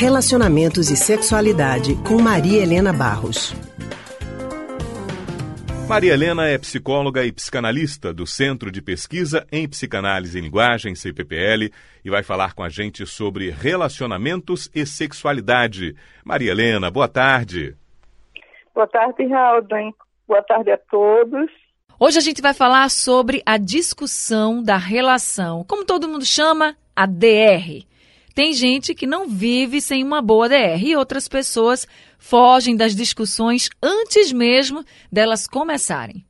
Relacionamentos e Sexualidade, com Maria Helena Barros. Maria Helena é psicóloga e psicanalista do Centro de Pesquisa em Psicanálise e Linguagem, CPPL, e vai falar com a gente sobre relacionamentos e sexualidade. Maria Helena, boa tarde. Boa tarde, Raul. Boa tarde a todos. Hoje a gente vai falar sobre a discussão da relação, como todo mundo chama, a DR. Tem gente que não vive sem uma boa DR e outras pessoas fogem das discussões antes mesmo delas começarem.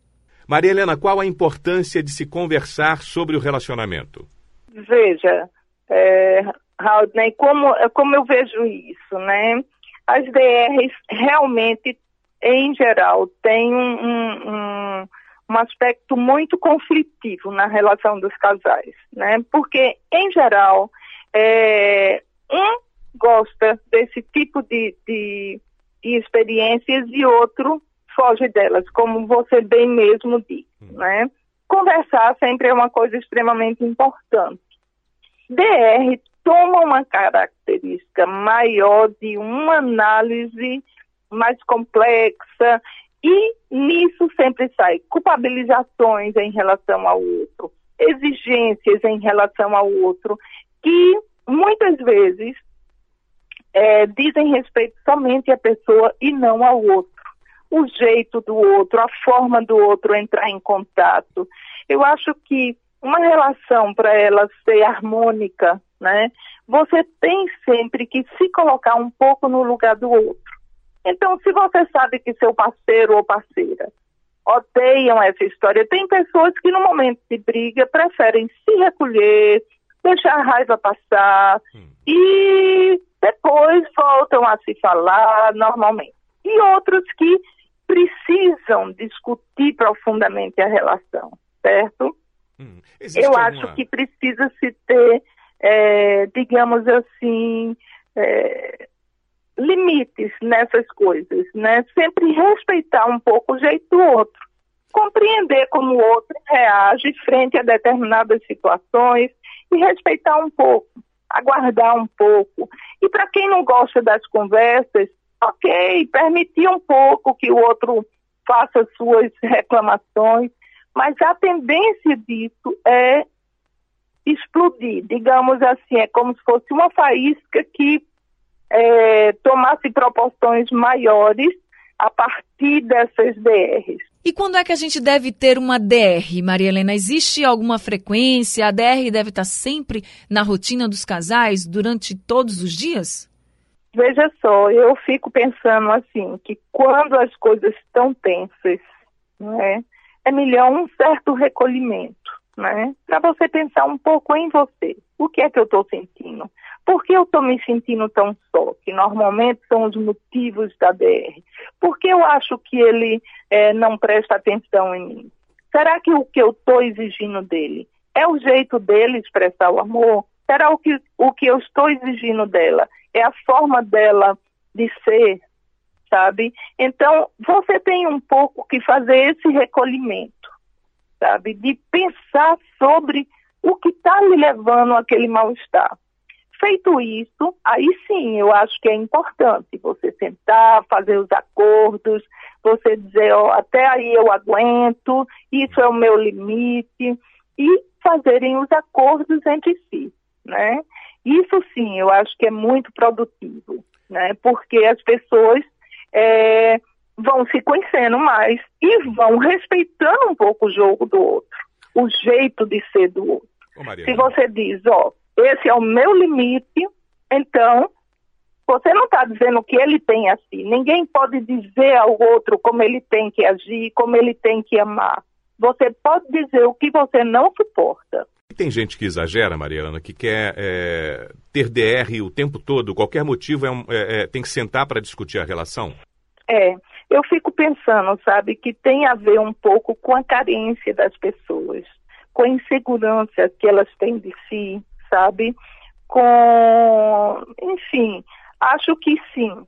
Maria Helena, qual a importância de se conversar sobre o relacionamento? Veja, é, Raul, né, como, como eu vejo isso, né? As DRs realmente, em geral, têm um, um, um aspecto muito conflitivo na relação dos casais, né? Porque, em geral, é, um gosta desse tipo de, de, de, experiências e outro foge delas, como você bem mesmo disse, hum. né? Conversar sempre é uma coisa extremamente importante. DR toma uma característica maior de uma análise mais complexa e nisso sempre sai culpabilizações em relação ao outro, exigências em relação ao outro que muitas vezes é, dizem respeito somente à pessoa e não ao outro. O jeito do outro, a forma do outro entrar em contato. Eu acho que uma relação para ela ser harmônica, né? Você tem sempre que se colocar um pouco no lugar do outro. Então, se você sabe que seu parceiro ou parceira odeiam essa história, tem pessoas que no momento de briga preferem se recolher, deixar a raiva passar hum. e depois voltam a se falar normalmente. E outros que precisam discutir profundamente a relação, certo? Hum. Eu alguma... acho que precisa se ter, é, digamos assim, é, limites nessas coisas, né? Sempre respeitar um pouco o jeito do outro, compreender como o outro reage frente a determinadas situações e respeitar um pouco, aguardar um pouco. E para quem não gosta das conversas, ok, permitir um pouco que o outro faça suas reclamações, mas a tendência disso é explodir, digamos assim, é como se fosse uma faísca que é, tomasse proporções maiores a partir dessas DRs. E quando é que a gente deve ter uma DR, Maria Helena? Existe alguma frequência? A DR deve estar sempre na rotina dos casais durante todos os dias? Veja só, eu fico pensando assim, que quando as coisas estão tensas, né, é melhor um certo recolhimento, né? Para você pensar um pouco em você. O que é que eu estou sentindo? Por que eu estou me sentindo tão só? Que normalmente são os motivos da DR. Por que eu acho que ele é, não presta atenção em mim? Será que o que eu estou exigindo dele é o jeito dele expressar o amor? Será o que, o que eu estou exigindo dela é a forma dela de ser, sabe? Então, você tem um pouco que fazer esse recolhimento, sabe? De pensar sobre está lhe levando àquele mal-estar. Feito isso, aí sim eu acho que é importante você sentar, fazer os acordos, você dizer, ó, até aí eu aguento, isso é o meu limite, e fazerem os acordos entre si, né? Isso sim, eu acho que é muito produtivo, né? Porque as pessoas é, vão se conhecendo mais e vão respeitando um pouco o jogo do outro, o jeito de ser do outro. Se você diz, ó, esse é o meu limite, então você não está dizendo que ele tem assim. Ninguém pode dizer ao outro como ele tem que agir, como ele tem que amar. Você pode dizer o que você não suporta. Tem gente que exagera, Mariana, que quer é, ter DR o tempo todo, qualquer motivo é, é, é tem que sentar para discutir a relação? É, eu fico pensando, sabe, que tem a ver um pouco com a carência das pessoas, com a insegurança que elas têm de si, sabe? Com, enfim, acho que sim.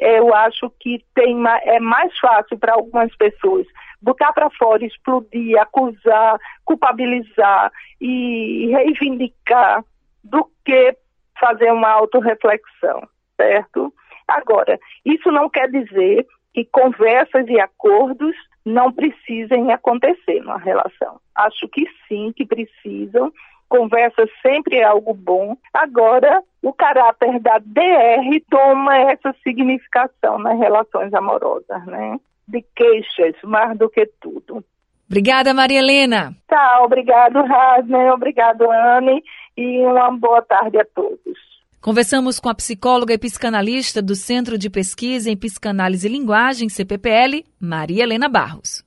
Eu acho que tem, é mais fácil para algumas pessoas botar para fora, explodir, acusar, culpabilizar e reivindicar do que fazer uma autorreflexão. certo? Agora, isso não quer dizer que conversas e acordos não precisem acontecer numa relação. Acho que sim, que precisam. Conversa sempre é algo bom. Agora, o caráter da DR toma essa significação nas relações amorosas, né? De queixas, mais do que tudo. Obrigada, Maria Helena. Tá, obrigado, Rasner, obrigado, Anne, e uma boa tarde a todos. Conversamos com a psicóloga e psicanalista do Centro de Pesquisa em Psicanálise e Linguagem, CPPL, Maria Helena Barros.